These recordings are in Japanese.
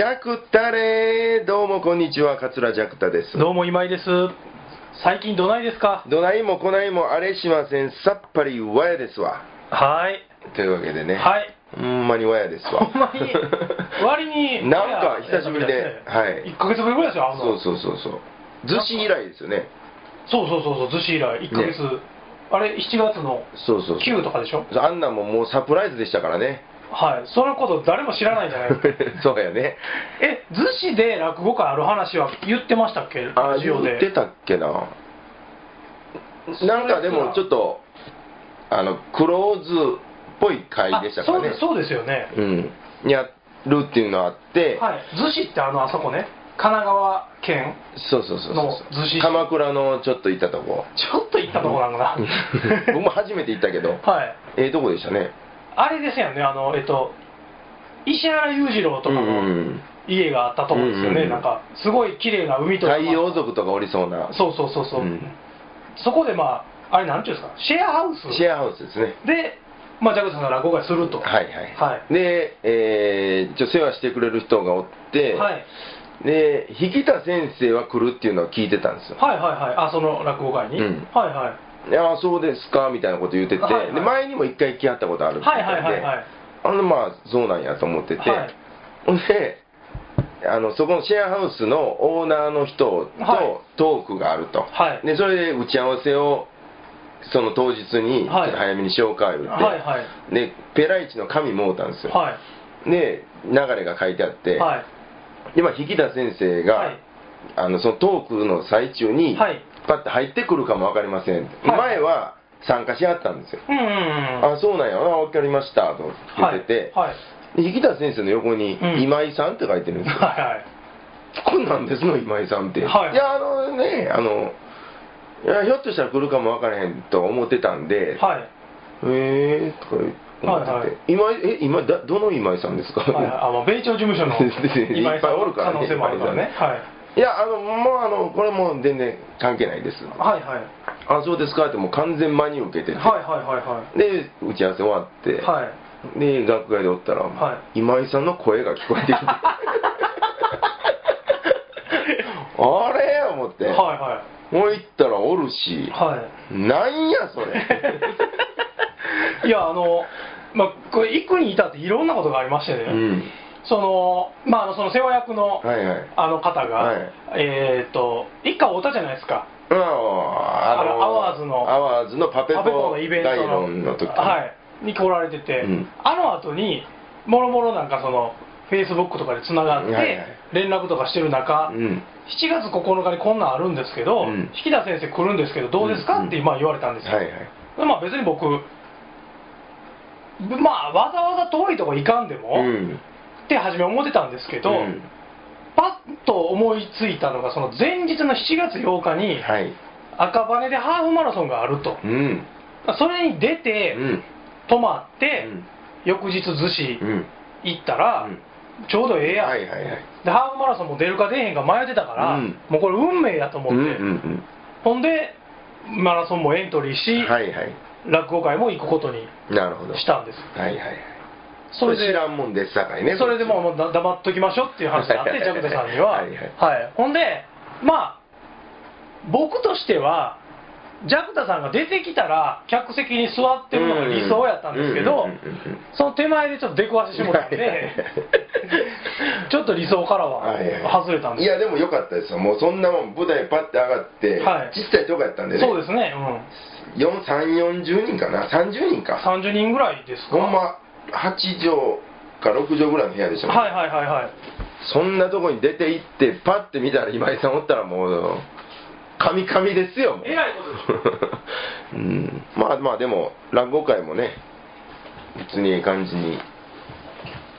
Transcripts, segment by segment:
れ、ジャクタレどうもこんにちは、桂ジャクタです。どうも今井です。最近どないですか？どないもこないもあれしません、さっぱりわやですわ。はい。というわけでね、はい。ほんまにわやですわ。ほんまに、割に、なんか久しぶりではい1ヶ月ぶりぐらいですよ、あの。そうそうそうそう。逗子以来ですよね。そうそうそうそう、逗子以来、1ヶ月、あれ、7月のそうそうそう。9とかでしょ？あんなんももうサプライズでしたからね。はい。そのこと誰も知らないんじゃないですか。そうやね。え、逗子で落語会ある話は言ってましたっけ？あラ、ジオで。言ってたっけな。なんかでもちょっと、あの、クローズっぽい回でしたからねあそうで。そうですよね。うん。やるっていうのがあって、はい。逗子ってあの、あそこね、神奈川県、そうそうそうそうの逗子市鎌倉のちょっと行ったとこちょっと行ったとこなんかな。僕も初めて行ったけど はい。ええとこでしたねあれですよね、あの、えっと、石原裕次郎とかのん家があったと思うんですよね、うんうんなんか、すごい綺麗な海とか。太陽族とかおりそうな。そうそうそうそう、うん。そこでまあ、あれなんていうんですか、シェアハウス？シェアハウスですね。で、まあ、ジャクソンが落語会すると。はいはい、はい。で、えー、ちょ世話してくれる人がおって、はい。で引田先生は来るっていうのを聞いてたんですよ。はいはいはい。あ、その落語会に？うん。はいはい。いやそうですかみたいなこと言ってて、はいはいで前にも一回来はったことあるみたはいいはいはい。ではい。あのまあそうなんやと思ってて、はい。ほんであのそこのシェアハウスのオーナーの人はい。とトークがあると、はい。でそれで打ち合わせをその当日にちょはいっと早めにしようか言って、はいはい。でペライチの紙もうたんですよ、はい。で流れが書いてあって、はい。でまあ引田先生が、はい。あのそのトークの最中に、はいパッと入ってくるかも分かりません、前は参加しはったんですよ、うんうんうん。あそうなんやあ分かりましたと言ってて、はい。はい。で引田先生の横にうん今井さんって書いてるんですよ、はいはい。こんなんですの今井さんって、はいやあのねあのいやひょっとしたら来るかも分からへんと思ってたんで、はい。へえとか思ってて、はいはい今井え今だどの今井さんですか、はいはい、あの米朝事務所の 今井さんいっぱいおるからね可能性もあるからね。はい。いやあのもうあのこれもう全然関係ないです。はいはい。あそうですかってもう完全真に受けてて、はいはいはいはい。で打ち合わせ終わって、はい。で楽屋でおったら、は今井さんの声が聞こえてきて。あれ？思って、はいはもう行ったらおるし。い。はなんやそれ？い。いや、あの、まあ、これ、幾に至っていろんなことがありましてね、うんその、まあ、あのその世話役の、はいはい。あの方が、はい。えっ、と、一家会うたじゃないですか。うんああのアワーズのアワーズのパペパペのイベント大の論の時はい、に来られてて、うん。あの後にもろもろなんかそのフェイスブックとかでつながって、はいはい。連絡とかしてる中、うん。7月9日にこんなんあるんですけど、うん。引田先生来るんですけどどうですか、うん。ってまあ言われたんですよ、はいはい。でまあ別に僕まあわざわざ遠いとこ行かんでも、うんって初め思ってたんですけど、うん。パッと思いついたのがその前日の7月8日にはい。赤羽でハーフマラソンがあると、うん。それに出て、うん。泊まって、うん。翌日逗子うん。行ったら、うん。ちょうどええやん、はいはいはい。でハーフマラソンも出るか出へんか迷ってたから、うん。もうこれ運命やと思うんって、うんほんでマラソンもエントリーし、うんはいはい。落語会も行くことにしたんです。はいはいはいそれで知らんもんですさかいねそれでもうもうだ黙っときましょうっていう話があってはいジャクタさんには。はいはい。はい。ほんでまあ僕としてはジャクタさんが出てきたら客席に座ってるのが理想やったんですけどその手前でちょっと出くわしてしもたんで ちょっと理想からは外れたんです。いやでも良かったですよ。もうそんなもん舞台パッて上がって、はい。ちっちゃいとこやったんでね。そうですね、うん、4 3 4 0人かな？30人か。30人ぐらいですか？ほんま8畳か6畳ぐらいの部屋でしたもんはいはいはいはい。そんなとこに出て行ってパッて見たら今井さんおったらもうカミカミですよもう。えらいことです うん。まあまあでも落語会もね普通にいい感じに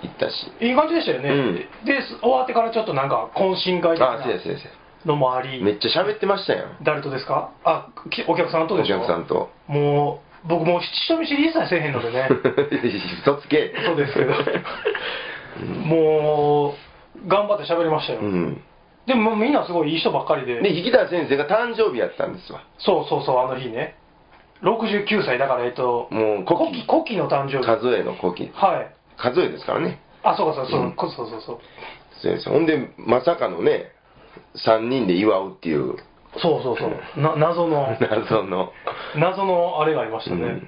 行ったし。いい感じでしたよね、うん。で終わってからちょっとなんか懇親会的あそうやそうやそうやなのもあり。めっちゃ喋ってましたやん。誰とですか？あきお客さんとおでしょ客さんと。もう僕もう人見知り一切せえへんのでね。嘘つけ。そうですけど。もう頑張って喋りましたよ、うん。でもみんなすごいいい人ばっかりで。で引田先生が誕生日やったんですわ。そうそうそうあの日ね。69歳だからえっともう古希。古希の誕生日。数えの古希。はい。数えですからね。あそうかそうそう、うん。そうそうそうそう。ほんでまさかのね3人で祝うっていうそうそうそう。な謎の。謎の、謎のあれがありましたね、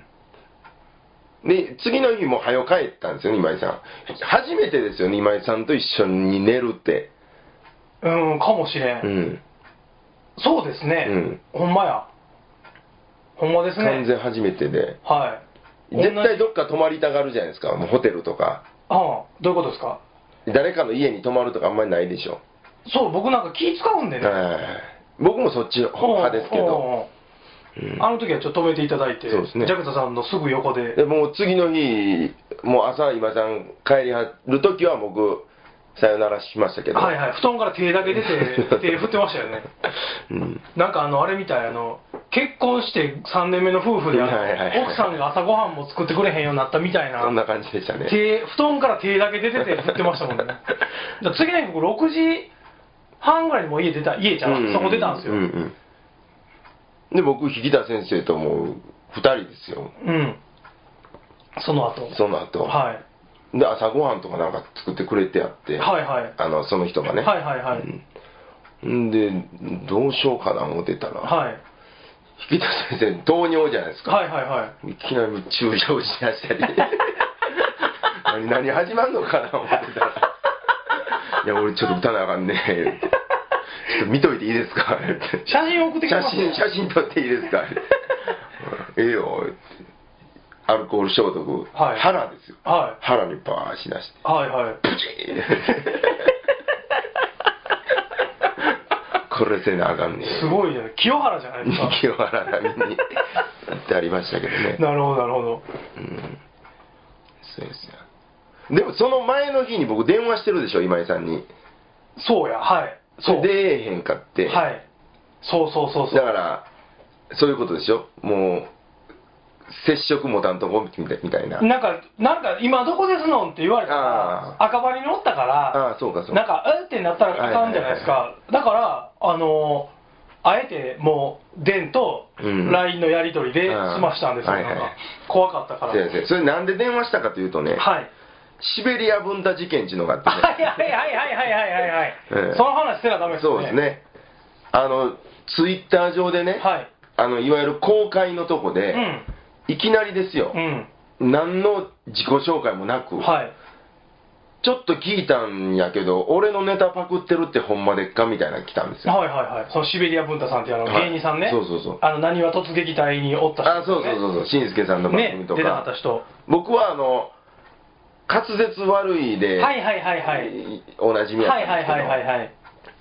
うん。で次の日も早帰ったんですよね今井さん。初めてですよね今井さんと一緒に寝るって。うん、かもしれん、うん。そうですね、うん。ほんまや。ほんまですね。完全初めてで。はい。絶対どっか泊まりたがるじゃないですかもうホテルとか。ああどういうことですか？誰かの家に泊まるとかあんまりないでしょ、そう僕なんか気使うんでね。はい僕もそっち派ですけど、あの時はちょっと止めていただいて、そうですね。ジャクタさんのすぐ横で、でもう次の日もう朝今井さん帰りはる時は僕さよならしましたけど。はいはい、布団から手だけ出て、手振ってましたよね。うん。なんかあの、あれみたい、あの、結婚して3年目の夫婦で、奥さんが朝ごはんも作ってくれへんようになったみたいな、そんな感じでしたね。手布団から手だけ出てて振ってましたもんね。次の日僕6時半ぐらいにもう家出た、家ちゃう、そこ出たんですよ。ううんで僕引田先生ともう2人ですようん。その後。その後、はい。で朝ごはんとかなんか作ってくれてやって、はいはい。あのその人がね、はいはいはい。うんでどうしようかな思ってたら、はい。引田先生糖尿じゃないですか、はいはいはい。いきなり注射をしだしたり 何何始まんのかな思ってたら「いや俺ちょっと打たなあかんね」ちょっと見といていいですか?」写真送ってきて写ますよ真写真撮っていいですか?」ええよ」アルコール消毒、はい腹ですよは腹にバーしだしてい。はいはい。プチーこれせなあかんねすごいね。清原じゃないですか。清原並みになってありましたけどねなるほどなるほど。うんそうですよでもその前の日に僕電話してるでしょ今井さんにそうや、はい。そう。出えへんかって、はい。そうそうそうそう。だからそういうことでしょ？もう接触もたんとこみたいななんか、なんか、今どこですのんって言われたあら、赤羽におったから、ああそうかそうかなんか、えってなったらあかんじゃないですか。だから、あのー、あえてもう、電とうん LINE のやり取りで済ましたんですよ。はいはいなんか、怖かったから。先生それなんで電話したかというとね、はい。シベリア文太事件っていうのがあって、ね、はいはいはいはいはいはいはい、えー、その話してはダメですね。そうですね。あのツイッター上でね、はい、あのいわゆる公開のとこで、うん、いきなりですよ、うん、何の自己紹介もなく、はい、ちょっと聞いたんやけど俺のネタパクってるってほんまでっかみたいなの来たんですよ。はいはいはい。そのシベリア文太さんっていうあの芸人さんね、はい、そうそうそう。あの何は突撃隊におった人、ね、あそうそうそうそう。しんすけさんの番組とか、ね、出た人。僕はあの滑舌悪いで、はいはいはいはい。おなじみやっはいはいたんですけど、はいはいはい。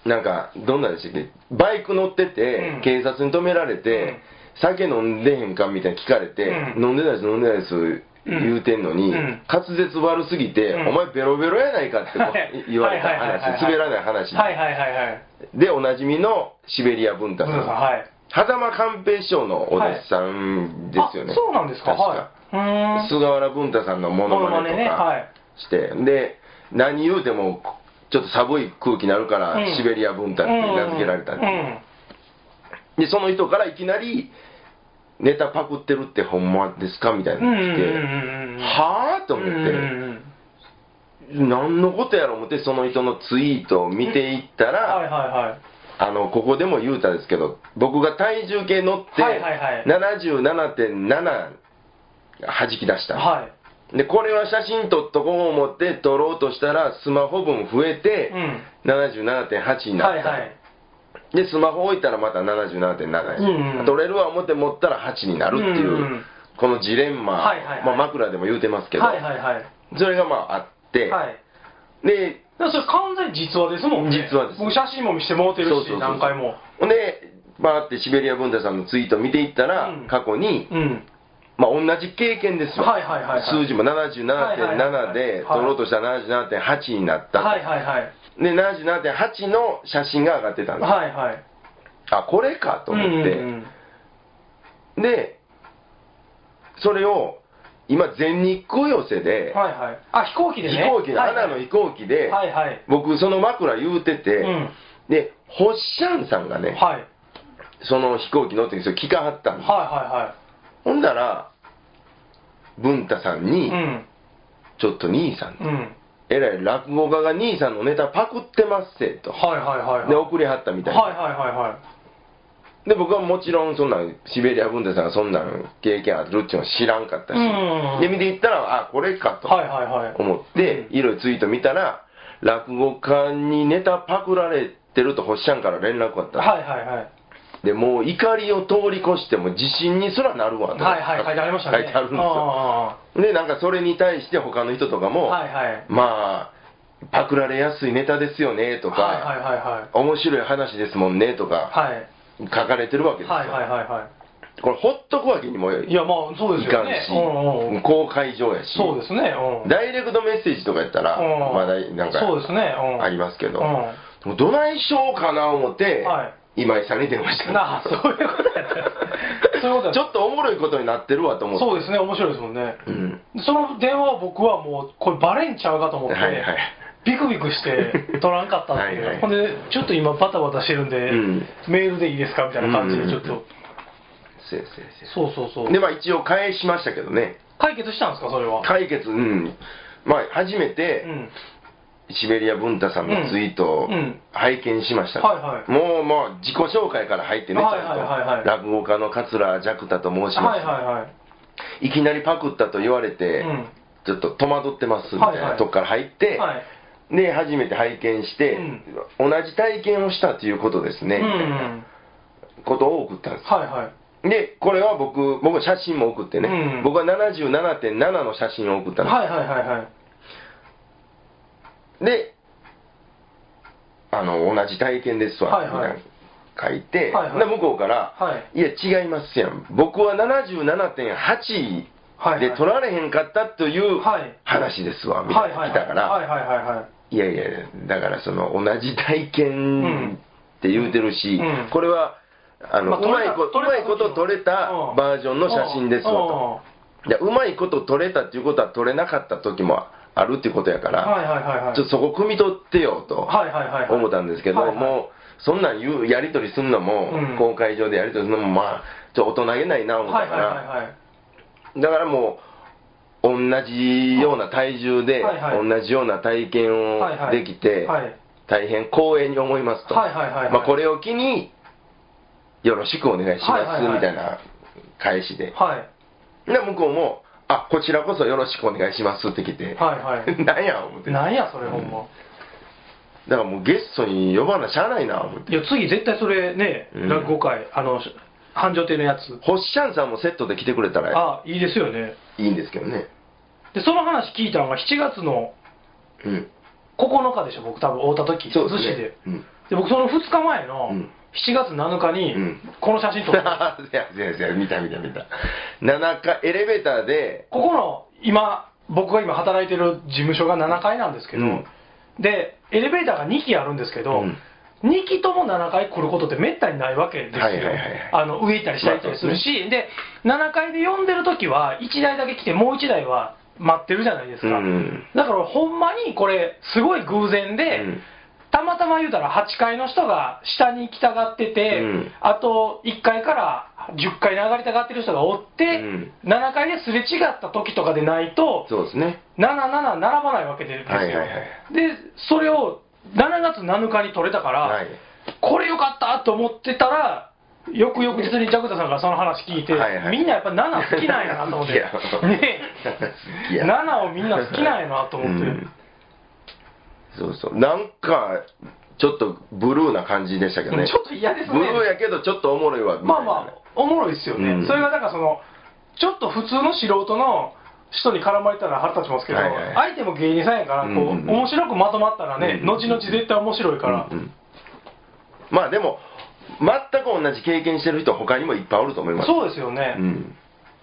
なんか、どんなんでしたっけ、バイク乗ってて、うん。警察に止められて、酒飲んでへんかみたいに聞かれて、うん。飲んでないです、飲んでないです言うてんのに、うん。滑舌悪すぎて、うん。お前ベロベロやないかってこう はい。言われたはいはいはいはい話、滑らない話。はいはいはいはい。で、おなじみのシベリア。文太さん、はい。狭間寛平師匠のお弟子さんですよね。あそうなんですか。確か。はい。菅原文太さんのモノマネとね。かはい。して、で、何言うても、ちょっと寒い空気になるから、うんシベリア文太って名付けられたっていううん。で、その人からいきなり、ネタパクってるってほんまですかみたいなのが来て、うん。はぁと思って、何のことやろ思って、その人のツイートを見ていったうん。ら、はいはいはい。あの、ここでも言うたんですけど、僕が体重計乗って、はいはいはい77.7弾き出した。はい。で、これは写真撮っとこう思って撮ろうとしたら、スマホ分増えてう、ん。77.8になった。はいはい。で、スマホ置いたらまた77.7に、うんうん撮れるわ思って持ったら8になるっていう、うんうんこのジレンマ、はいはいはいまあ、枕でも言うてますけど、はいはいはい。それがまああって、はい。で、だからそれ完全に実話ですもんね。実話です僕写真も見せてもらってるし、そうそうそう何回も。ほんで、バーってシベリア文太さんのツイート見ていったら、うん過去に、うん。まあ、同じ経験ですよ、はいはいはいはい数字もはいはい77.7はいで、はい取ろうとしたら77.8になった、はいはいはい。で77.8の写真が上がってたんです、はいはい。あこれかと思って、うんうんで、それを今、全日空寄せうでん、はいはい。あ、飛行機でね。飛行機で、はいはいアナの飛行機で、はいはい。僕、その枕言うてて、うん。で、ホッシャンさんがね、はい。その飛行機乗ってるんですよ、聞かはったんです、はほんだら、文太さんに、いはいはい。ちょっと兄さん、うん。うん。えらい落語家が兄さんのネタパクってますせと。はいはいはいはいで、送りはったみたいな。はいはいはいはいで、僕はもちろんそんなん、シベリア文太さんがそんなん経験あるっていうのは知らんかったし、うん。で、見ていったら、あ、これかとはいはいはい。思って、いろいろツイート見たら、落語家にネタパクられてると星ちゃんから連絡があった。はいはいはい。で、もう怒りを通り越しても自信にすらなるわと。はいはい書いてありましたね。書いてあるんですよ。あで、なんかそれに対して他の人とかあも、はいはい。まあ、パクられやすいネタですよねとか、はいはいはいはい。面白い話ですもんねとか、はい書かれてるわけですよ。はいはいはいはこれ、ほっとくわけにもいいいやまあそうですよね。かんし、うんうんうん。公開上やし、そうですね。うん。ダイレクトメッセージとかやったら、うん。まだなんかそうですね。うん。ありますけど、うん。どないしようかな思って、はい。今井さんに電話したなあそういうことやった。そういうことやちょっとおもろいことになってるわと思って。そうですね。面白いですもんね。うん。その電話を僕はもうこれバレんちゃうかと思って、はいはいビクビクして取らんかったっていう。はいはい。ほんでちょっと今バタバタしてるんで、うん。メールでいいですかみたいな感じでちょっと、うんそうそうそう。で、まあ一応返しましたけどね。解決したんですかそれは？解決、うん。まあ初めて、うん。シベリア文太さんのツイートを拝見しました、はいはい。もうもう自己紹介から入ってね、ちゃんと、はいはい。はいはい落語家の桂ジャクタと申します、はいはいはい。いきなりパクったと言われて、うん。ちょっと戸惑ってますみたいはいはない。とこから入って、はいで初めて拝見して、同じ体験をしたということですね、うん。みたいなことを送ったんです。はいはい。でこれは僕僕は写真も送ってね、うん。僕は77.7の写真を送ったんです、はいはいはいはい。であの同じ体験ですわ、はいはい。書いて、はいはい。で向こうから、はい。いや違いますやん。僕は77.8はいで取られへんかったというはい。話ですわ、みたいな来たから、はいやいや、だからその同じ体験って言うてるし、うん。これはあの、まあうまいこうまいこと撮れたうん。バージョンの写真ですわと。でうまいこと撮れたっていうことは撮れなかった時もあるっていうことやから、ちょっとそこ汲み取ってよと思ったんですけど、もうそんなん言うやり取りするのも、うん。公開上でやり取りするのもまあちょっと大人げないな思ったから、だからもう同じような体重で、はいはい。同じような体験をできて、はい。大変光栄に思いますと、はいはいはいはい。まあ、これを機によろしくお願いします、はいはいはいみたいな返しで、はいで向こうもあこちらこそよろしくお願いしますって来て、はいはい。なんや思って。だかなんやそれほんま、らもうゲストに呼ばなしゃあないな思って。いや次絶対それね、うん。落語会あの繁盛亭のやつ。ホッシャンさんもセットで来てくれたらあいいですよね。いいんですけどねでその話聞いたのが7月のうん。9日でしょ僕多分会うた時。そうですね。で。うん。で僕その2日前のうん。7月7日にうん。この写真撮って、せやせやせや見た見た見た。7階エレベーターで。ここの今僕が今働いてる事務所が7階なんですけど、うん。でエレベーターが2基あるんですけど、うん。2基とも7階来ることってめったにないわけですよ、はいはいはいあの上行ったり下行ったりするし、で7階で呼んでる時は1台だけ来てもう1台は待ってるじゃないですか、うん。だからほんまにこれすごい偶然で、うん。たまたま言うたら8階の人が下に行きたがってて、うん。あと1階から10階に上がりたがってる人がおって、うん。7階ですれ違った時とかでないとそうですね。77並ばないわけですよ、はいはいはい。でそれを7月7日に取れたから、はい。これよかったと思ってたら翌々日にジャクタさんがその話聞いて、はいはい。みんなやっぱ7好きなんやなと思って。ね好きや7をみんな好きなんやなと思って、うん。そうそう。なんかちょっとブルーな感じでしたけどね。ちょっと嫌ですね。ブルーやけどちょっとおもろいわまあまあおもろいですよね、うん。それがだからそのちょっと普通の素人の人に絡まれたら腹立ちますけど、はいはい。相手も芸人さんやからこう、うんうんうん。面白くまとまったらね、うん後々絶対面白いから、うんうん。まあでも全く同じ経験してる人他にもいっぱいおると思います。そうですよね、うん。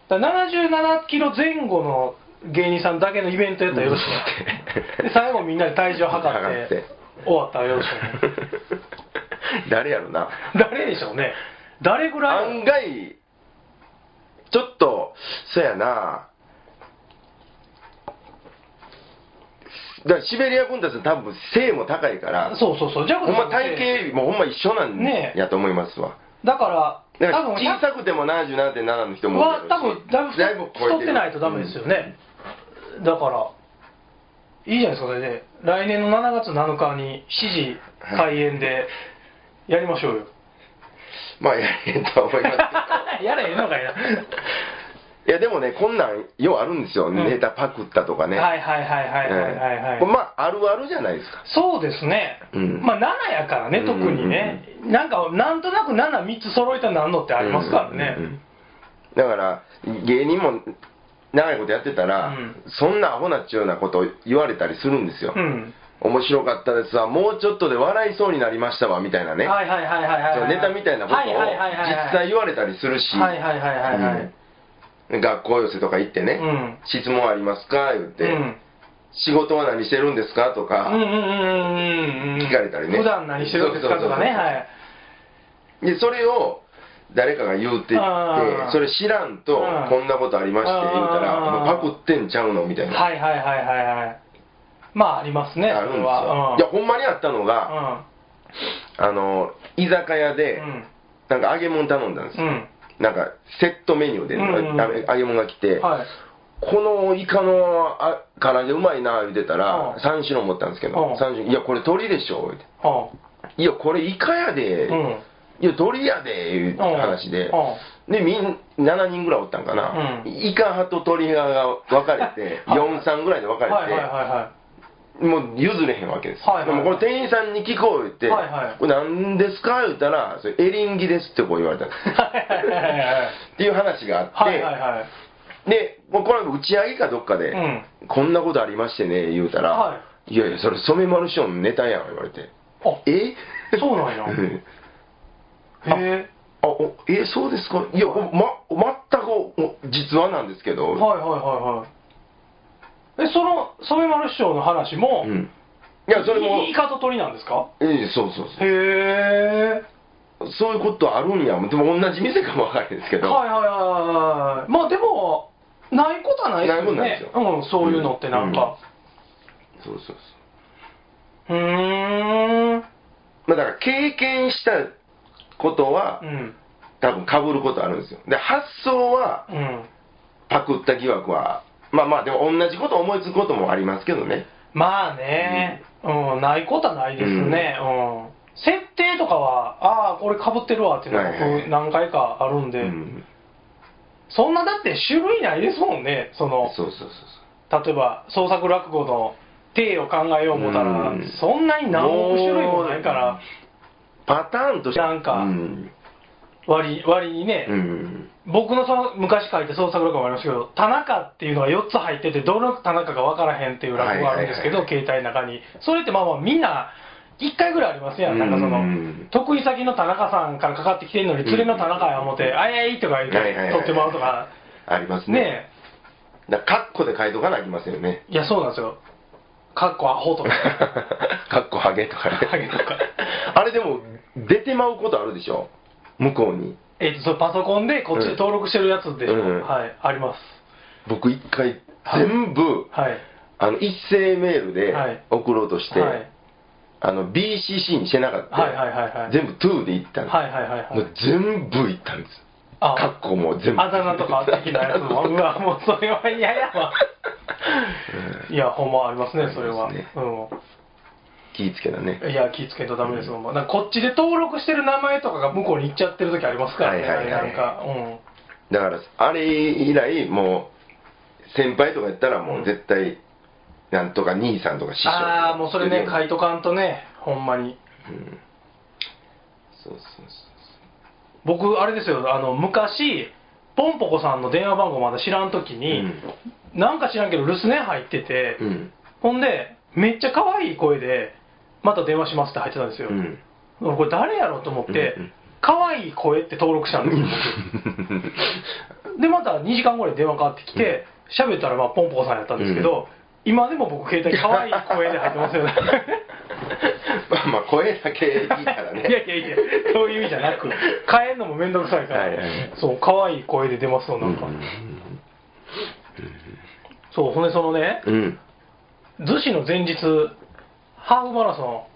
だから77キロ前後の芸人さんだけのイベントやったらよろしくない で最後みんなで体重測って測って。終わったらよろしく 誰やろな。誰でしょうね。誰ぐらい案外ちょっとそやなだからシベリア軍たち多分背も高いからそうそうそう。ジャクほんま体型もほんま一緒なんやと思いますわ。だからだから多分小さくても77.7の人もは多分だいぶ太ってないとダメですよね、だからいいじゃないですかそれで。来年の7月7日に7時開演でやりましょうよ。まあやれへんとは思いますけど。やれへんのかいないやでもねこんなんようあるんですよ、ん。ネタパクったとかね。はいはいはいはいはいはいはい、ええまああるあるじゃないですか。そうですね、うん。まあ7やからね特にね、なんかなんとなく73つ揃えたらなんのってありますからね、うんうんうんだから芸人も長いことやってたら、うん。そんなアホなっちゅうようなこと言われたりするんですよ、うん。面白かったですわ。もうちょっとで笑いそうになりましたわみたいなね、はいはいはいはいはい。そうネタみたいなことをはいはいはいはいはい。実際言われたりするし、はいはいはいはいはい。うん学校寄せとか行ってね、うん。質問ありますか？言って、うん。仕事は何してるんですか？とか、うんうんうんうんうん聞かれたりね。普段何してるんですか？とかね。はい。でそれを誰かが言うって言ってそれ知らんとうん。こんなことありまして言うたらパクってんちゃうのみたいな、はいはいはいはいはい。まあありますねあるんですよ、そいやほんまにあったのれが、はあの居酒屋うで、ん。なんか揚げ物頼んだんですよ、うんなんかセットメニューで、うんうん。あ揚げ物が来て、うんはい。このイカのあ唐揚げうまいな言うてたら、うん。三種の思ったんですけうん。ど、三種いやこれ鳥でしょ言うて。はいやこれイカやで、うん。いや鳥やでいう話で、うん。でみん7人ぐらいおったんかな、イカ派と鳥派が分かれて はい。43ぐらいで分かれて、はいはいはいはいもう譲れへんわけです、はいはい。でもこれ店員さんに聞こう言って、はいはい。これ何ですか？言ったら、それエリンギですってこう言われたんです。っていう話があって、はいはいはいで、もうこれ打ち上げかどっかで、うん。こんなことありましてね、言うたら、、はい。やいや、それ染丸師匠のネタやん、言われて。あえ？そうなんや。う んへえあ、おえ、そうですか？いや、ま、全くお実話なんですけど、はいはいはいはいえその染丸師匠の話も、うん。いや、それも、イカと鳥なんですか？ええそうそうそへえ。う。そういうことあるんや。でも同じ店かもわかるんですけど、はいはいはいはいまあでもないことはないですよね。ないことないですよ。うん、そういうのってなんか。そうそうそう。うーん。まあ、だから経験したことは、うん。多分被ることあるんですよ。で、発想は、うん。パクった疑惑は、まあまあ、でも同じこと思いつくこともありますけどね。まあね、うん、ないことはないですね、うん。設定とかは、ああ、これかぶってるわっていうのが何回かあるんで、うん。そんなだって種類ないですもんね、そのそうそうそう例えば創作落語の体を考えよう思ったら、うん。そんなに何億種類もないから、パターンとして。なんかうん。割割にね、うん。僕のその昔書いた創作落語もありますけど、田中っていうのが4つ入ってて、どの田中か分からへんっていう落語があるんですけど、携帯の中に。それってまあまあみんな、1回ぐらいありますやん。なんかそのうん、得意先の田中さんからかかってきてんのに、連れの田中や思って、あやいとか言って取ってもらうとか、ありますね。ねだからカッコで書いとかなきませんよね。え。いや、そうなんですよ。かっこアホとか。カッコハゲとかね。ハゲとか あれでも、出てまうことあるでしょ？向こうに。えっと、それパソコンでこっちで登録してるやつでしょ。うんはい、あります。僕一回全部、はい。あの、一斉メールではい送ろうとして、はい。あの、BCC にしてなかった。はいはいはいはい全部 TO で行ったんです。はいはいはいはいもう全部行ったんです。あカッコも全部。あだ名とか的なやつも、うわ、もうそれは嫌やわ。いや、ほんまありますね、それは。あります気ぃつけだね。うん。いや、気ぃつけんとダメですもん。なんかこっちで登録してる名前とかが向こうに行っちゃってる時ありますからね、はいはいはいなんか。うん。だから、あれ以来、もう、先輩とかやったらもう絶対、なんとか兄さんとか師匠ああ、もうそれね、書いととかんとね、ほんまに。うん。そうそうそう僕、あれですよ、あの、昔、ポンポコさんの電話番号まだ知らん時に、なんか知らんけど留守電入ってて、うん。うん。ほんで、めっちゃ可愛い声で、また電話しますって入ってたんですよ。うん。俺これ誰やろうと思ってうんうん、可愛い声って登録したんですよ、僕。で、また2時間後に電話かかってきて、喋ったらまあポンポコさんやったんですけど、今でも僕携帯可愛い声で入ってますよね。まあまあ、声だけいいからね。いやいやいや、そういう意味じゃなく、変えるのもめんどくさいから、はいはいそう、可愛い声で出ますよ、なんか。そう、ほんでそのね、うん。うん。逗子の前日、ハーフマラソ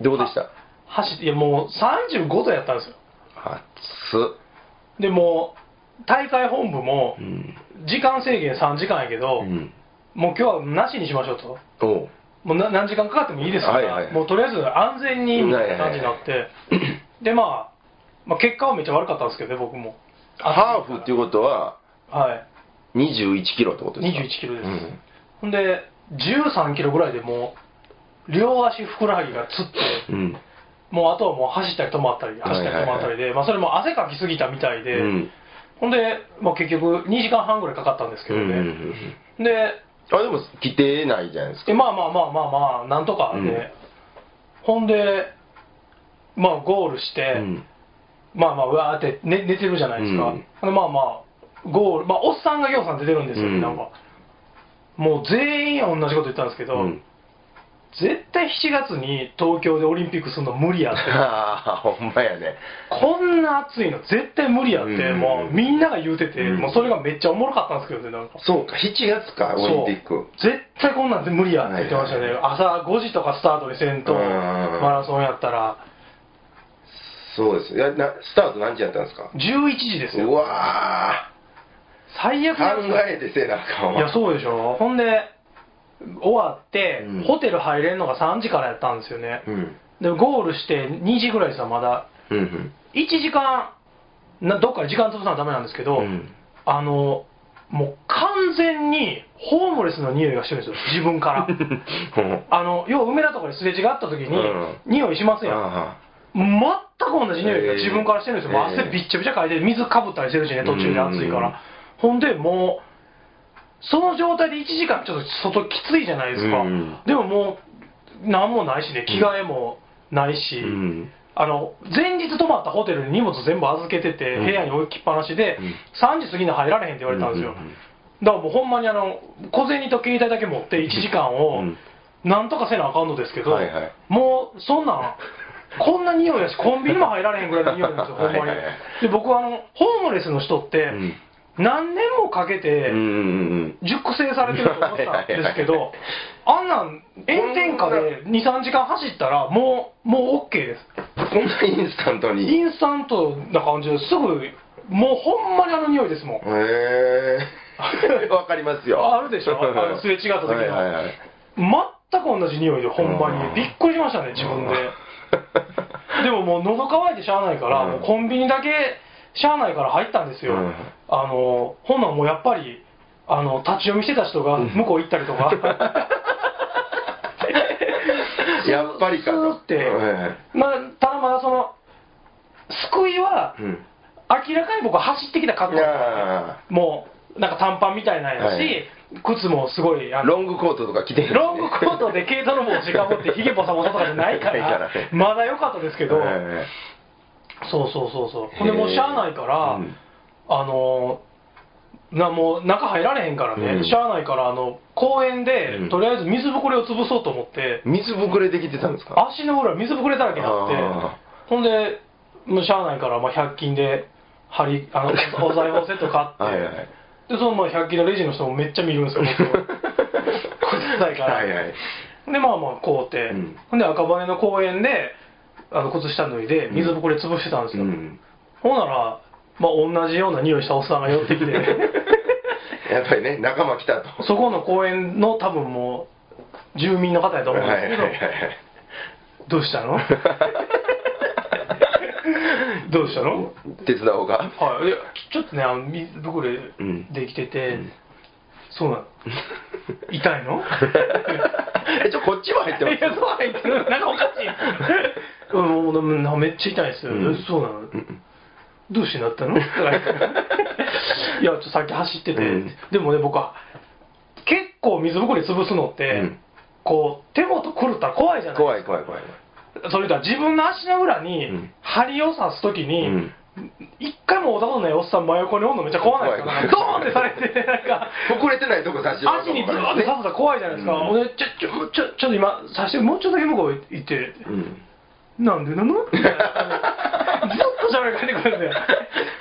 ン。どうでした？走って、いやもう35度やったんですよ。熱っ。でもう、大会本部もう、ん。時間制限3時間やけど、うん。もう今日はなしにしましょうと。おう。もうな何時間かかってもいいですから、はいはい。もうとりあえず安全にみたいな感じになって、で、まあ、まあ結果はめっちゃ悪かったんですけどね僕も。ハーフっていうことははい。21キロってことですか？21キロです、うん。ほんで13キロぐらいでもう両足ふくらはぎがつってうん。もうあとはもう走ったり止まったり走ったり止まったりで、まあ、それも汗かきすぎたみたいで、うん。ほんで、まあ、結局2時間半ぐらいかかったんですけどね、うんうんうんであでも来てないじゃないですか。えまあまあまあまあまあなんとかで、うん。ほんでまあゴールして、うん。まあまあうわーって寝寝てるじゃないですか、うん。まあまあゴールまあおっさんがぎょうさん出てるんですよなんか。もう全員同じこと言ったんですけど、うん絶対7月に東京でオリンピックするの無理やって。あ あほんまやねこんな暑いの絶対無理やって、うん。もうみんなが言うてて、うん。もうそれがめっちゃおもろかったんですけどねなんか。そうか7月かオリンピック。絶対こんなんで無理やって言ってましたね、はい朝5時とかスタートにせんとうん。マラソンやったら。そうです。いやなスタート何時やったんですか？11時ですよ。うわー。最悪考えてせなあかんわ。いやそうでしょ。ほんで終わって、うん。ホテル入れるのが3時からやったんですよね。うん。でゴールして2時ぐらいですよまだ。うんうん。1時間などっかで時間潰さなダメなんですけど、うん。あのもう完全にホームレスの匂いがしてるんですよ自分から。あの要は梅田とかですれ違った時に、うん。匂いしますやん。あ全く同じ匂いが自分からしてるんですよ、えー汗びっちゃびちゃかいて水かぶったりしてるしね途中で暑いから、うんほんでもうその状態で1時間ちょっと外きついじゃないですか、うん。でももう何もないしね着替えもないし、あうん。あの前日泊まったホテルに荷物全部預けてて、うん。部屋に置きっぱなしで、うん。3時過ぎに入られへんって言われたんですよ、だからもうほんまにあの小銭と携帯だけ持って1時間をうん。なんとかせなあかんのですけど、はいはい。もうそんなん こんな匂いやしコンビニも入られへんぐらいの匂いなんですよほんまに。で僕はあのホームレスの人ってうん何年もかけて熟成されてると思ったんですけどあんなん炎天下で23時間走ったらもうもう OK です。こんなインスタントに？インスタントな感じですぐもうほんまにあの匂いですもん。へえ わかりますよ。あるでしょ？あのすれ違った時の。はいはいはい。全く同じ匂いでほんまうん。にびっくりしましたね自分で。でももう喉乾いてしゃあないから、うん。もうコンビニだけしゃあないから入ったんですよ、うんあのほんなんもうやっぱりあの立ち読みしてた人が向こう行ったりとか、やっぱりかと。って、まあ、ただまだその救いはうん。明らかに僕は走ってきた格い好やもうなんか短パンみたいなんやし、はい。靴もすごいあーのロングコートとか着てるロングコートで毛糸の帽子かぶってひげボサボサとかじゃないからまだ良かったですけど、そうそうそうそうほんでもうしゃあないから、うんあのなもう中入られへんからね、うん。しゃあないからあの公園で、うん。とりあえず水ぶくれを潰そうと思って。水ぶくれできてたんですか？足の裏水ぶくれだらけになって。あほんでもうしゃあないから、まあ、100均で針あの お財布セット買って、はいはいでそのまあ100均のレジの人もめっちゃ見るんですよ僕を靴ないから、はいはい。でまあまあこうって、うん。ほんで赤羽の公園であの靴下脱いで水ぶくれ潰してたんですよ、うん。ほんなら、まあ、同じような匂いしたおっさんが寄ってきて。やっぱりね仲間来たと。そこの公園の多分もう住民の方やと思うんですけど、はいはいはいはい。どうしたの？どうしたの？手伝おうか。はい、いやちょっとねあの水ぶくれん。できてて、うん。そうなの？痛いの？えちょこっちも入ってます。いやそう入ってる。なんかおかしい。うんめっちゃ痛いですよ、うん。えそうなの、うんどうしてなったの？いやちょっとさっき走ってて、うん。でもね僕は結構水ぶくれ潰すのって、うん。こう手元狂ったら怖いじゃない怖い怖い怖いそれとは自分の足の裏にうん。針を刺す時に、うん。一回も会ったことないおっさん真横におんのめっちゃ怖ないですか？怖いドーンってされてなんか膨れてないとこ差し足にブーって刺すたら怖いじゃないですか、うん。俺ちょちょちょちょっと今刺してもうちょっとだけ向こう行って。うんなんでなのみたいなずっと喋りかけてくるんだよ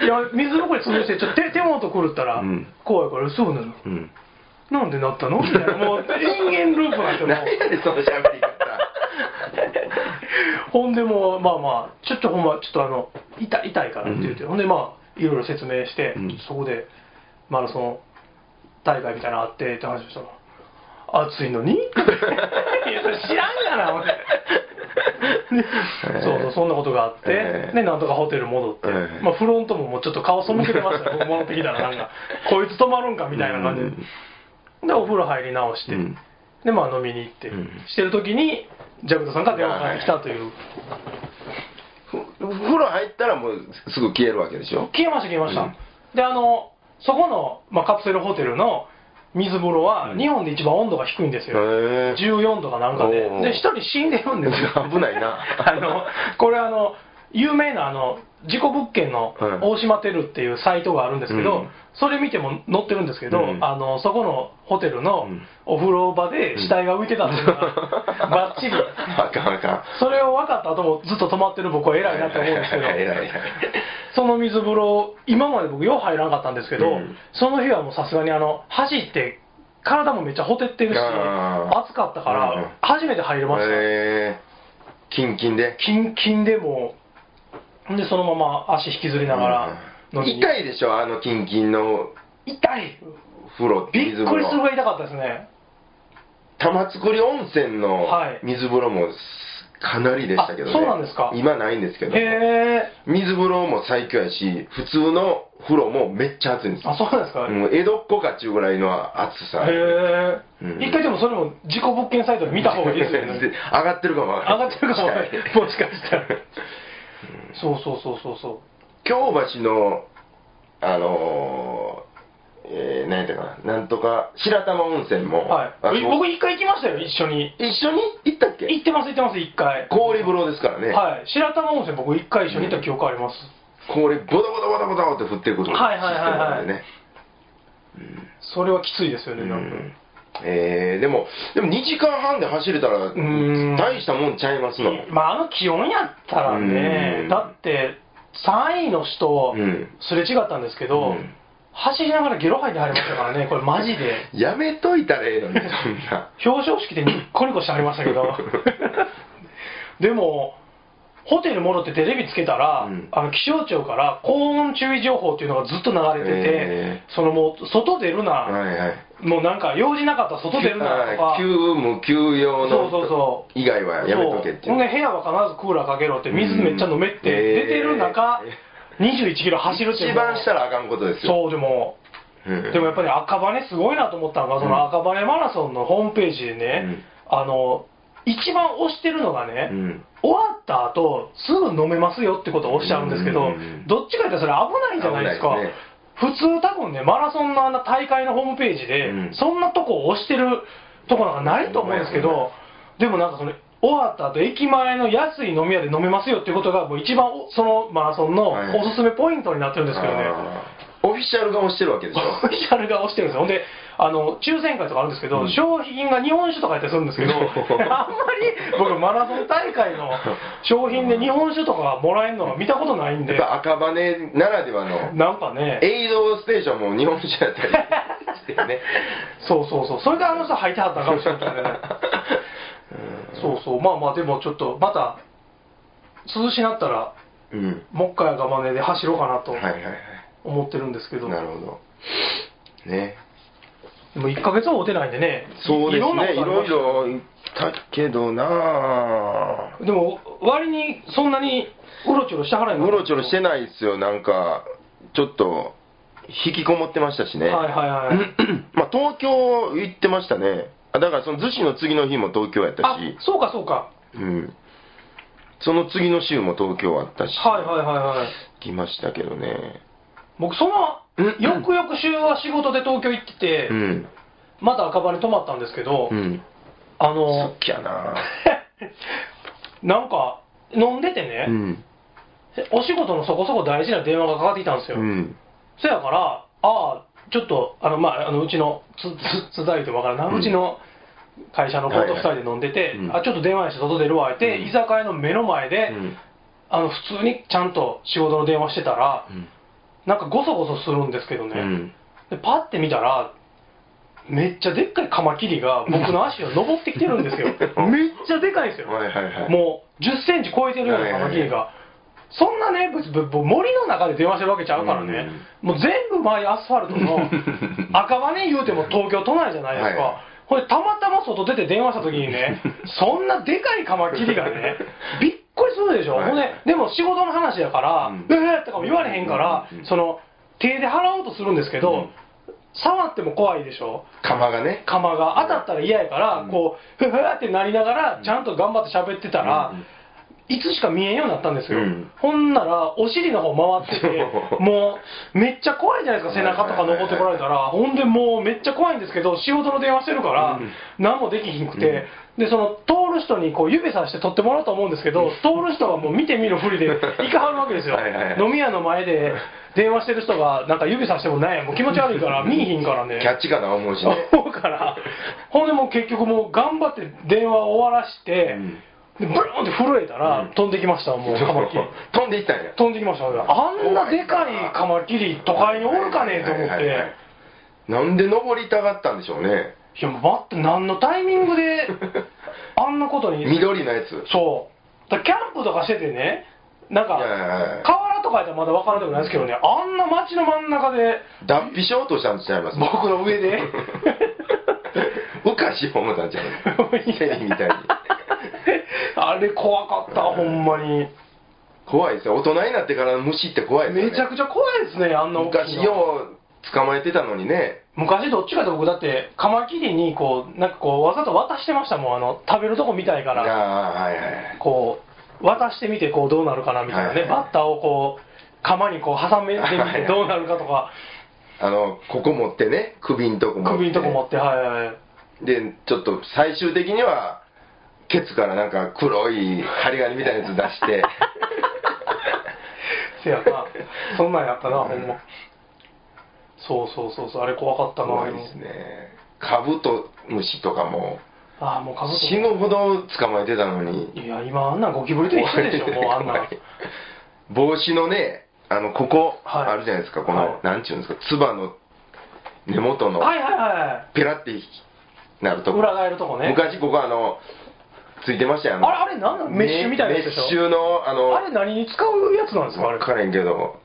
いや水ぶくれ潰してちょっと手手元狂ったらうん。怖いからそうなの。うん。なんでなったの？みたいな。もう延々ループなんですよもう。何やねんその喋り方。ほんでもうまあまあちょっとほんまちょっとあの痛痛いからって言って、ほんでまあいろいろ説明して、うん。そこでマラソン大会みたいなのあってって話をしたら暑いのに？いやそれ知らんがな思って。で そうそうそんなことがあって、ええ。でなんとかホテル戻って、ええ。まあ、フロントももうちょっと顔背けてましたよ僕戻ってきたらなんか。こいつ泊まるんかみたいな感じ。で、でお風呂入り直して、うん。でまあ飲みに行って、うん。してる時にジャクタさんから電話かかってきたという、ふ風呂入ったらもうすぐ消えるわけでしょ消えました消えました、うんであのそこの、まあ、カプセルホテルの水風呂はうん。日本で一番温度が低いんですよ、へえ14度かなんかで。で一人死んでるんですよ。危ないな。あのこれあの有名なあの事故物件のはい。大島テルっていうサイトがあるんですけど、うん。それ見ても載ってるんですけど、うん。あのそこのホテルのうん。お風呂場で死体が浮いてたっていうのがバッチリ。あかんあかん。それを分かった後もずっと泊まってる僕は偉いなって思うんですけど。偉い偉い その水風呂今まで僕よう入らなかったんですけど、うん。その日はもうさすがにあの走って体もめっちゃほてってるしあー。暑かったから、うん初めて入れました、へえキンキンで？キンキンでもうでそのまま足引きずりながら飲みに。痛いでしょ？あのキンキンの。痛い。風呂びっくりするぐらい痛かったですね。玉造温泉のはい。水風呂もかなりでしたけどね。あそうなんですか。今ないんですけど。へえ水風呂も最強やし普通の風呂もめっちゃ暑いんですよ。あそうなんですか、う江戸っ子かっちゅうぐらいの暑さえ、うん。一回でもそれも自己物件サイトで見た方がいいですよね。上がってるかもわか上がってるかももしかしたらそうそうそうそうそう。京橋のあのー、えー、何やったかな。なんとか白玉温泉も、はい。あの僕一回行きましたよ一緒に。一緒に？行ったっけ？行ってます行ってます一回。氷風呂ですからね、はい。白玉温泉僕一回一緒に行った記憶あります、氷ボタボタボタボタって降ってくるはいはいはいはい。ね。それはきついですよね、なんか。うんえー、でもでも2時間半で走れたらん。大したもんちゃいますのまああの気温やったらねうん。だって3位の人うん。すれ違ったんですけど、うん。走りながらゲロ吐いてはりましたからね これマジで。やめといたらええのにそんな。表彰式でニッコニコしてはりましたけど。でもホテル戻ってテレビつけたら、うん。あの気象庁から高温注意情報っていうのがずっと流れてて、え。そのもう外出るな、はいはい。もうなんか用事なかったら外出るなとか。あー休無休養のそうそうそう。以外はやめとけっていう。そう。ほんで部屋は必ずクーラーかけろって水めっちゃ飲めって、うん出てる中21キロ走るっていう一番したらあかんことですよ。そうでもうん。でもやっぱり赤羽すごいなと思ったのが、その赤羽マラソンのホームページでね、あの一番推してるのがね、うん。終わった後すぐ飲めますよってことをおっしゃるんですけど、うんどっちかというとそれ危ないじゃないですか、ね。普通多分ねマラソンのあんな大会のホームページで、うん。そんなとこを押してるとこなんかないと思うんですけど、でもなんかその終わった後駅前の安い飲み屋で飲めますよっていうことがもう一番おそのマラソンのはい。おすすめポイントになってるんですけどね、あー。オフィシャルが押してるわけでしょ。オフィシャルが押してるんですよ。ほんで、あの、抽選会とかあるんですけど、うん。商品が日本酒とかやったりするんですけど、あんまり僕マラソン大会の商品で日本酒とかもらえるのは見たことないんで。やっ、ぱ赤羽ならではの。なんかね、エイドステーションも日本酒やったりしてね。そうそうそう、それであの人履いてはったのかもしれないね。そうそう、まあまあでもちょっと、また、涼しになったら、うん。もう一回赤羽で走ろうかなとはいはいはい。思ってるんですけど、なるほど。ねでも1ヶ月は会うてないんでね、そうですね。いろいろ言ったけどなあ。でも、割にそんなにうろちょろしてはらへんうろちょろしてないですよ。なんかちょっと引きこもってましたしね。はいはいはい。まあ東京行ってましたね。あだからその逗子の次の日も東京やったあし、そうかそうか。うん、その次の週も東京あったし、はいはいはいはい。来ましたけどね。僕そのうん、翌々週は仕事で東京行ってて、うん。また赤羽に泊まったんですけど、うん。好あの、きやな。なんか、飲んでてね、うん。お仕事のそこそこ大事な電話がかかってきたんですよ。うん。そやから、ああ、ちょっと、あの、まあ、あのうちの、つ、つ、つだいとわからんな、うん。うちの会社の子と二人で飲んでて、うん。あ、ちょっと電話して外出るわ、って、うん。居酒屋の目の前で、うん。あの、普通にちゃんと仕事の電話してたら、うんなんかゴソゴソするんですけどね、うん。でパッて見たらめっちゃでっかいカマキリが僕の足を登ってきてるんですよ。めっちゃでかいんですよ、はいはいはい。もう1 0センチ超えてるようなカマキリが、そんなね別に僕森の中で電話してるわけちゃうからね、もう全部周りアスファルトの 赤羽言うても東京都内じゃないですか、はい。ほいでたまたま外出て電話した時にね そんなでかいカマキリがねびっくりするでしょ、はい。ほんででも仕事の話やからうん「えー!」とかも言われへんから、うんその手で払おうとするんですけど、うん。触っても怖いでしょ。釜がね。釜が。当たったら嫌やから、うん。こうふふーってなりながらちゃんと頑張って喋ってたら、うんいつしか見えんようになったんですよ、うん。ほんならお尻の方回ってて もうめっちゃ怖いじゃないですか背中とか登ってこられたら。ほんでもうめっちゃ怖いんですけど仕事の電話してるからうん。何もできひんくて、でその通る人にこう指さして撮ってもらおうと思うんですけど通る人はもう見て見ぬふりで 行かはるわけですよ。はいはいはい。飲み屋の前で電話してる人がなんか指さしてもねもう気持ち悪いから 見えひんからね。キャッチかな思うしね。思うから、ほんでもう結局もう頑張って電話を終わらして、うん。でブルーンって震えたら、うん。飛んできました、もうカマキリ。飛んでいったんや。飛んできました、あんなでかいカマキリ、都会におるかねと思って、なんで登りたがったんでしょうねいや、待って、何のタイミングで、あんなことに、緑のやつ？そう、だキャンプとかしててね、なんかいやいやいや、河原とかやったらまだ分からなくないですけどね、あんな街の真ん中で、脱皮しようとしたんちゃいます？僕の上で。うかし思ったんちゃいますセリみたいに。あれ怖かった、ほんまに。怖いですよ。大人になってからの虫って怖いですよね。めちゃくちゃ怖いですね、あんな大き昔なよう捕まえてたのにね。昔どっちかと僕だってカマキリにこうなんかこうわざと渡してましたもん。あの食べるとこみたいかあら。あはいはいこう渡してみてこうどうなるかなみたいなね、はいはいバッターをこう釜にこう挟めてみてどうなるかとか。あのここ持ってね。首んとこ持って。首のとこ持ってはいはいはい。でちょっと最終的にはケツからなんか黒い針金みたいなやつ出して。せやな。そんなんやったなほんまそうそうそうそうあれ怖かったな。怖いですね。カブトムシとかもああもうかぶと死ぬほど捕まえてたのに。いや今あんなんゴキブリと一緒でしょもうあんな。ん帽子のねあのここはい。あるじゃないですか、この、はい。なんちゅうんですかつばの根元のはいはいはペラってなるとこ。い裏返るとこね。昔ここあのついてましたよ。あれあれなんなんメッシュみたいなやつでしょ。メッシュのあのあれ何に使うやつなんですかあれ。分からへんけど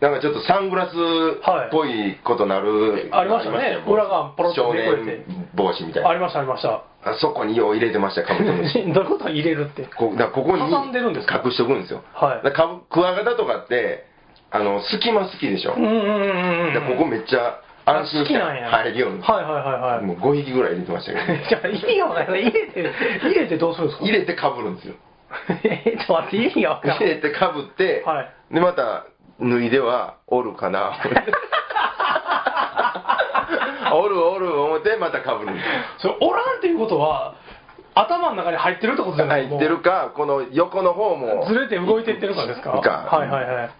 なんかちょっとサングラスっぽいことなる、ありましたね。裏側ポロッと少めくれて。年帽子みたいな。ありましたありました。あそこによう入れてました カブトムシ。どういうこと入れるって？こだからここに挟んでるんですか？隠しとくんですよ。はい。だからカブクワガタとかってあの隙間好きでしょ、うんうんうんうんここめっちゃ安心して好きなんや。入るように、はいはいはいはい。もう5匹ぐらい入れてましたけど。じゃあ意味がわからない入れて。入れてどうするんですか？入れてかぶるんですよ。えっと待って意味がわからない入れてかぶって、はい。でまた脱いではおるかな。おるおる思ってまたかぶる。それおらんっていうことは頭の中に入ってるってことじゃない？入ってるかこの横の方も。ずれて動いてってるかですか？か。はいはいはい。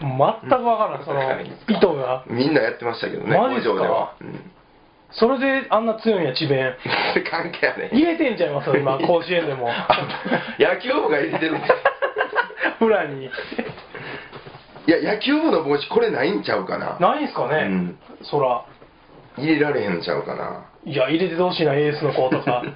全くわからんその意図が。みんなやってましたけどねでは、うん。それであんな強いんや智弁 関係あれ入れてんちゃいます？今甲子園でも。野球部が入れてるんで。す裏にいや野球部の帽子これないんちゃうかな。ないんすかね、うん。そら。入れられへんちゃうかな。いや入れててほしいなエースの子とか。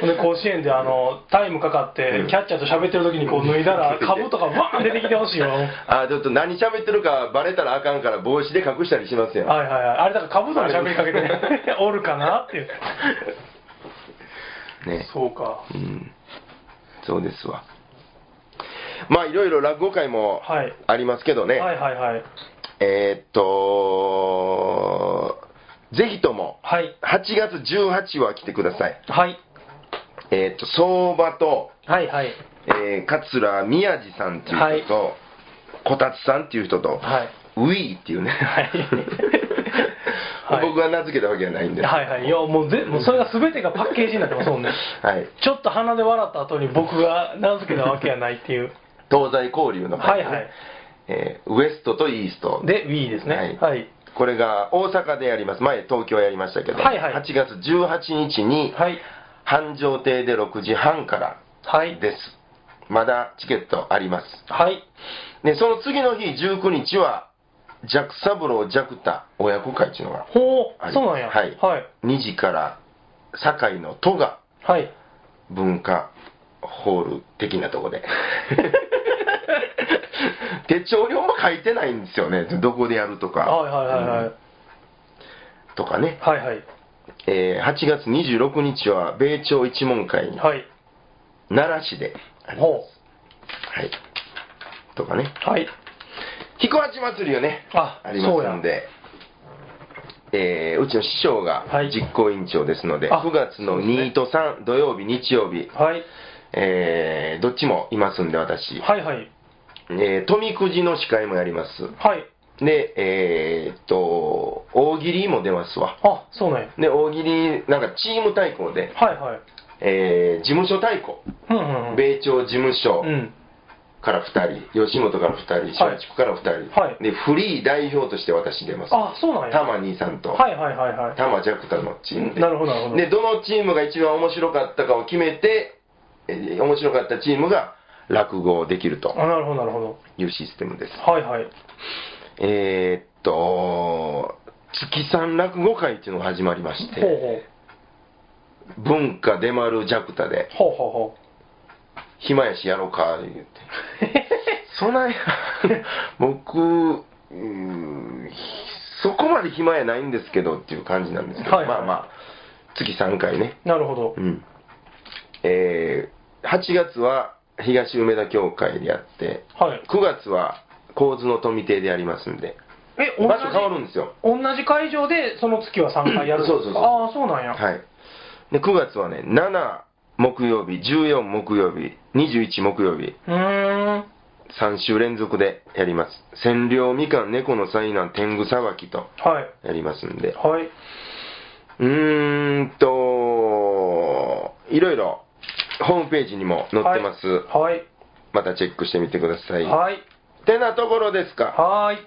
で甲子園であのタイムかかってうん。キャッチャーと喋ってる時にこう脱いだら 株とかバーン出てきてほしいよはいあちょっと何喋ってるかバレたらあかんから帽子で隠したりしますよ、はいはいあれだから株とか喋りかけてね おるかなっていう。ね。そうか。うん。そうですわまあいろいろ落語会もはい。ありますけどね、はいはいはい。えーっとぜひともはい。8月18は来てください。はい。えーっと相場と、はいはい。えー桂宮治さんっていう人と、こたつさんっていう人と、はい。ウィーっていうね、はいはい。僕が名付けたわけじゃないんで、はいはい。いやもうぜもうそれが全てがパッケージになってますもんね。はい、ちょっと鼻で笑った後に僕が名付けたわけやないっていう東西交流の会。ねはいはい。えーウエストとイースト。で Wii ですね。はい。これが大阪でやります。前東京やりましたけど、はいはい。8月18日にはい。繁盛亭で6時半からはい。です。まだチケットあります。はい。でその次の日19日はジャクサブロージャクタ親子会っていうのがほう。そうなんや。はい。はい。2時から堺の戸賀はい文化ホール的なとこで手帳にも書いてないんですよねどこでやるとか、はいはいはいはいとかねはいはいえー8月26日は米朝一門会、はい。奈良市であります。ほはい。とかね。う。はい。彦八祭りをね、あありますんで、えーうちの師匠がはい実行委員長ですので、あ9月の2と3、土曜日、日曜日、はい。えーどっちもいますんで、私。はいはい。えー富くじの司会もやります。はい。で、えーっと、大喜利も出ますわ。あ、そうなんや。で、大喜利、なんかチーム対抗で、はいはい。えー事務所対抗。うんうんうん。米朝事務所うん。から2人、吉本から2人、松竹から2人、はいで、フリー代表として私出ます。あ、そうなんや。玉兄さんと、はいはいはいはい。玉ジャクタのチームで。なるほどなるほど。で、どのチームが一番面白かったかを決めて、えー面白かったチームが落語できるとあ、なるほどなるほど。いうシステムです。はいはい。えーっと、月三落語会っていうのが始まりましほうて、文化出丸ジャクタで、ほう。ほうほうほ暇やしやろうか、言って。う。そない、僕、うーんそこまで暇やないんですけどっていう感じなんですけど、はいはいまあまあ、月3回ね。なるほどう。ん。えー、8月は東梅田協会でやって、はい。9月は構図の富亭でやりますんで、え、同場所変わるじ、んですよ。同じ会場でその月は3回やるんですか？そうそうそうああ、そうなんや。はい。で、9月はね、7木曜日、14木曜日、21木曜日、うーん。3週連続でやります。千両みかん猫の災難天狗騒ぎとはい。やりますんで。はい。うーんと、いろいろホームページにも載ってます。はい。またチェックしてみてください。はい。てなところですか。はい。